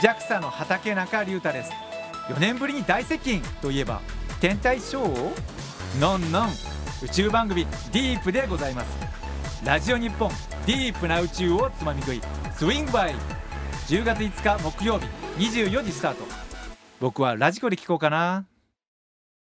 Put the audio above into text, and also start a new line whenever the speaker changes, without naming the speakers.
JAXA の畑中隆太です。4年ぶりに大接近といえば天体ショーをのんのん宇宙番組ディープでございます。ラジオ日本ディープな宇宙をつまみ食いスイングバイ。10月5日木曜日24時スタート。僕はラジコで聞こうかな。